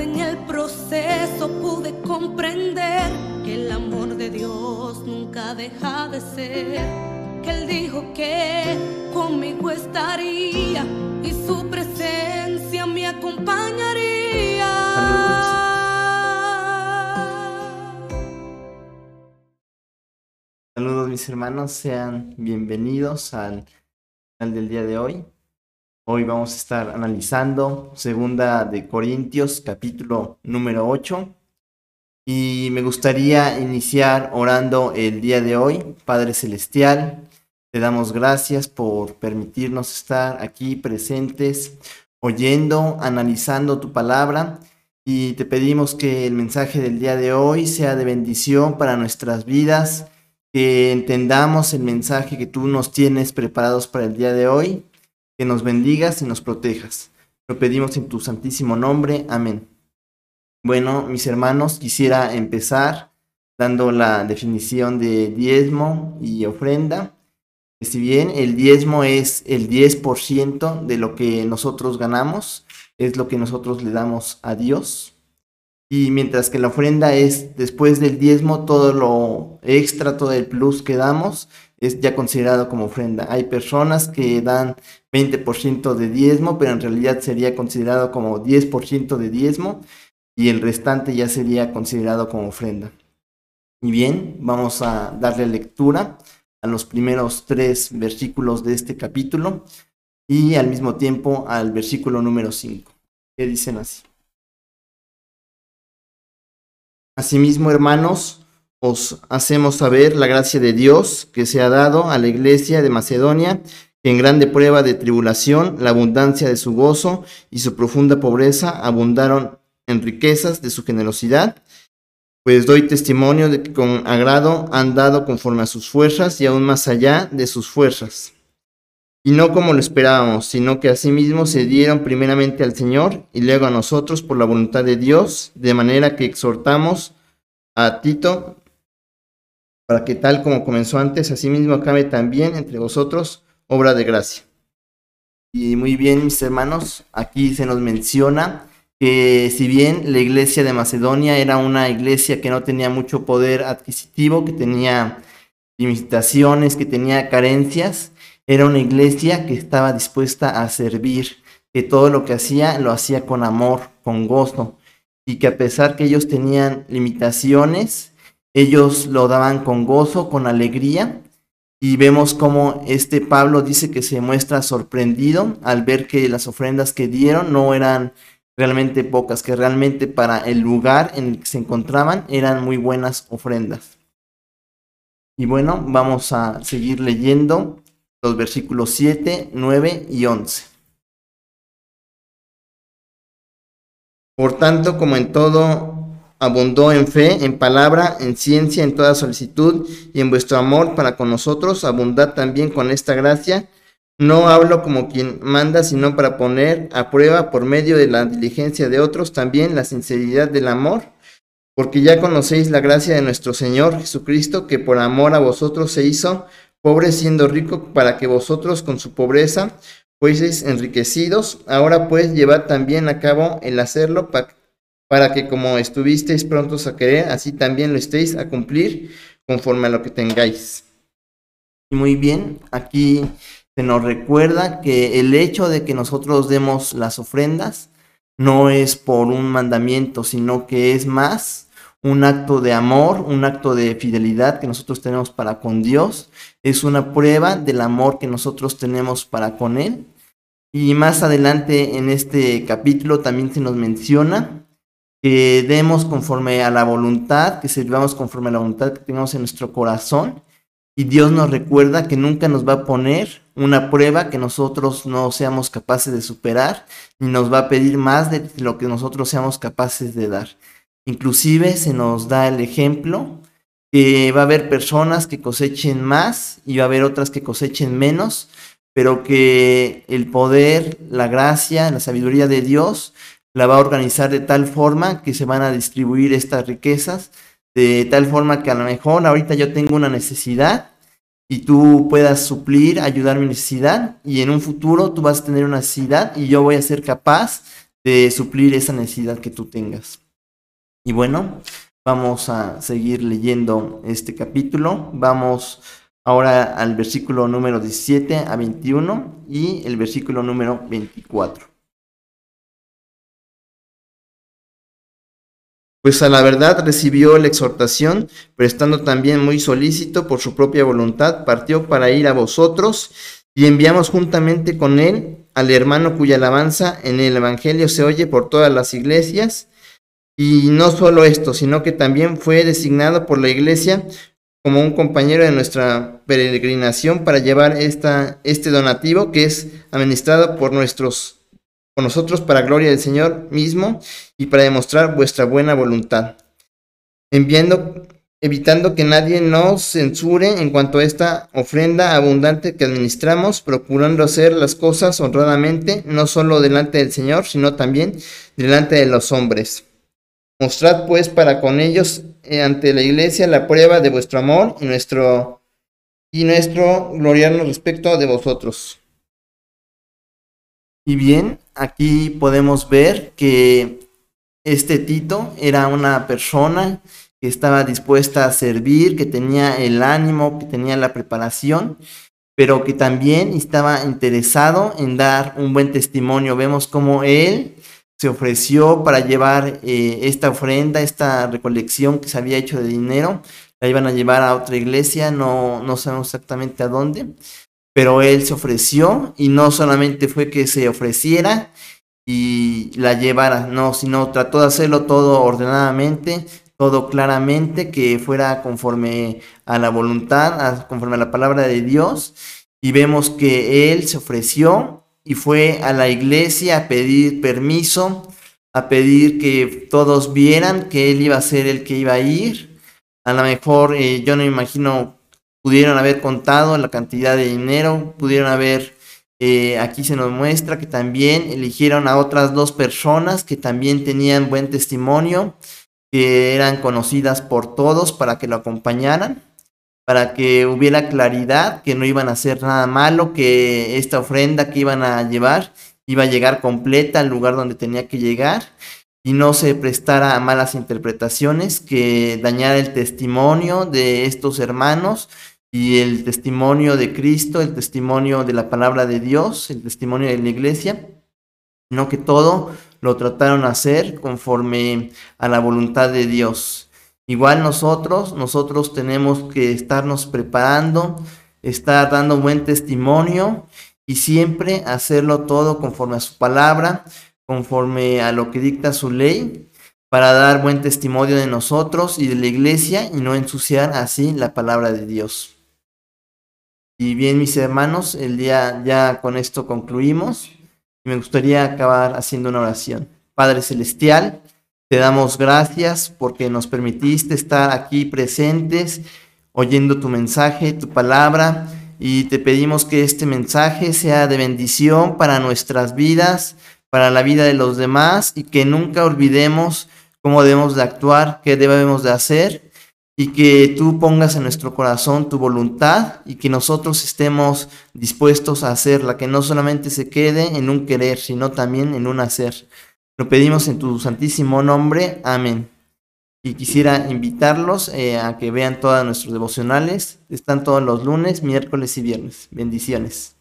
en el proceso pude comprender que el amor de Dios nunca deja de ser. Que Él dijo que conmigo estaría y su presencia me acompañaría. Saludos mis hermanos, sean bienvenidos al canal del día de hoy. Hoy vamos a estar analizando Segunda de Corintios, capítulo número 8. Y me gustaría iniciar orando el día de hoy. Padre Celestial, te damos gracias por permitirnos estar aquí presentes, oyendo, analizando tu palabra. Y te pedimos que el mensaje del día de hoy sea de bendición para nuestras vidas, que entendamos el mensaje que tú nos tienes preparados para el día de hoy que nos bendigas y nos protejas. Lo pedimos en tu santísimo nombre. Amén. Bueno, mis hermanos, quisiera empezar dando la definición de diezmo y ofrenda. Si bien el diezmo es el 10% de lo que nosotros ganamos, es lo que nosotros le damos a Dios. Y mientras que la ofrenda es después del diezmo, todo lo extra, todo el plus que damos, es ya considerado como ofrenda. Hay personas que dan 20% de diezmo, pero en realidad sería considerado como 10% de diezmo y el restante ya sería considerado como ofrenda. Y bien, vamos a darle lectura a los primeros tres versículos de este capítulo y al mismo tiempo al versículo número 5, que dicen así. Asimismo, hermanos, os hacemos saber la gracia de Dios que se ha dado a la iglesia de Macedonia, que en grande prueba de tribulación, la abundancia de su gozo y su profunda pobreza abundaron en riquezas de su generosidad. Pues doy testimonio de que con agrado han dado conforme a sus fuerzas y aún más allá de sus fuerzas. Y no como lo esperábamos, sino que asimismo se dieron primeramente al Señor y luego a nosotros por la voluntad de Dios, de manera que exhortamos a Tito para que tal como comenzó antes, asimismo acabe también entre vosotros obra de gracia. Y muy bien, mis hermanos, aquí se nos menciona que si bien la iglesia de Macedonia era una iglesia que no tenía mucho poder adquisitivo, que tenía limitaciones, que tenía carencias, era una iglesia que estaba dispuesta a servir, que todo lo que hacía lo hacía con amor, con gozo, y que a pesar que ellos tenían limitaciones, ellos lo daban con gozo, con alegría, y vemos cómo este Pablo dice que se muestra sorprendido al ver que las ofrendas que dieron no eran realmente pocas, que realmente para el lugar en el que se encontraban eran muy buenas ofrendas. Y bueno, vamos a seguir leyendo los versículos 7, 9 y 11. Por tanto, como en todo abundó en fe, en palabra, en ciencia, en toda solicitud y en vuestro amor para con nosotros, abundad también con esta gracia. No hablo como quien manda, sino para poner a prueba por medio de la diligencia de otros también la sinceridad del amor, porque ya conocéis la gracia de nuestro Señor Jesucristo, que por amor a vosotros se hizo pobre siendo rico, para que vosotros con su pobreza fueseis enriquecidos. Ahora pues llevad también a cabo el hacerlo para para que como estuvisteis prontos a querer, así también lo estéis a cumplir conforme a lo que tengáis. Muy bien, aquí se nos recuerda que el hecho de que nosotros demos las ofrendas no es por un mandamiento, sino que es más un acto de amor, un acto de fidelidad que nosotros tenemos para con Dios, es una prueba del amor que nosotros tenemos para con Él. Y más adelante en este capítulo también se nos menciona que demos conforme a la voluntad, que sirvamos conforme a la voluntad que tengamos en nuestro corazón. Y Dios nos recuerda que nunca nos va a poner una prueba que nosotros no seamos capaces de superar, ni nos va a pedir más de lo que nosotros seamos capaces de dar. Inclusive se nos da el ejemplo que va a haber personas que cosechen más y va a haber otras que cosechen menos, pero que el poder, la gracia, la sabiduría de Dios la va a organizar de tal forma que se van a distribuir estas riquezas, de tal forma que a lo mejor ahorita yo tengo una necesidad y tú puedas suplir, ayudar mi necesidad y en un futuro tú vas a tener una necesidad y yo voy a ser capaz de suplir esa necesidad que tú tengas. Y bueno, vamos a seguir leyendo este capítulo. Vamos ahora al versículo número 17 a 21 y el versículo número 24. Pues a la verdad recibió la exhortación, pero estando también muy solícito por su propia voluntad, partió para ir a vosotros y enviamos juntamente con él al hermano cuya alabanza en el Evangelio se oye por todas las iglesias. Y no solo esto, sino que también fue designado por la iglesia como un compañero de nuestra peregrinación para llevar esta, este donativo que es administrado por nuestros por nosotros para gloria del Señor mismo y para demostrar vuestra buena voluntad. Enviando evitando que nadie nos censure en cuanto a esta ofrenda abundante que administramos, procurando hacer las cosas honradamente, no solo delante del Señor, sino también delante de los hombres. Mostrad pues para con ellos eh, ante la iglesia la prueba de vuestro amor y nuestro y nuestro gloriarnos respecto de vosotros. Y bien, aquí podemos ver que este Tito era una persona que estaba dispuesta a servir, que tenía el ánimo, que tenía la preparación, pero que también estaba interesado en dar un buen testimonio. Vemos cómo él se ofreció para llevar eh, esta ofrenda, esta recolección que se había hecho de dinero, la iban a llevar a otra iglesia, no, no sabemos exactamente a dónde, pero él se ofreció y no solamente fue que se ofreciera y la llevara, no, sino trató de hacerlo todo ordenadamente, todo claramente, que fuera conforme a la voluntad, conforme a la palabra de Dios. Y vemos que él se ofreció y fue a la iglesia a pedir permiso, a pedir que todos vieran que él iba a ser el que iba a ir. A lo mejor eh, yo no me imagino pudieron haber contado la cantidad de dinero, pudieron haber, eh, aquí se nos muestra que también eligieron a otras dos personas que también tenían buen testimonio que eran conocidas por todos para que lo acompañaran, para que hubiera claridad, que no iban a hacer nada malo, que esta ofrenda que iban a llevar iba a llegar completa al lugar donde tenía que llegar y no se prestara a malas interpretaciones, que dañara el testimonio de estos hermanos y el testimonio de Cristo, el testimonio de la palabra de Dios, el testimonio de la iglesia, sino que todo lo trataron a hacer conforme a la voluntad de Dios. Igual nosotros, nosotros tenemos que estarnos preparando, estar dando buen testimonio y siempre hacerlo todo conforme a su palabra, conforme a lo que dicta su ley, para dar buen testimonio de nosotros y de la iglesia y no ensuciar así la palabra de Dios. Y bien, mis hermanos, el día ya con esto concluimos me gustaría acabar haciendo una oración. Padre Celestial, te damos gracias porque nos permitiste estar aquí presentes, oyendo tu mensaje, tu palabra, y te pedimos que este mensaje sea de bendición para nuestras vidas, para la vida de los demás, y que nunca olvidemos cómo debemos de actuar, qué debemos de hacer, y que tú pongas en nuestro corazón tu voluntad y que nosotros estemos dispuestos a hacerla, que no solamente se quede en un querer, sino también en un hacer. Lo pedimos en tu santísimo nombre. Amén. Y quisiera invitarlos eh, a que vean todos nuestros devocionales. Están todos los lunes, miércoles y viernes. Bendiciones.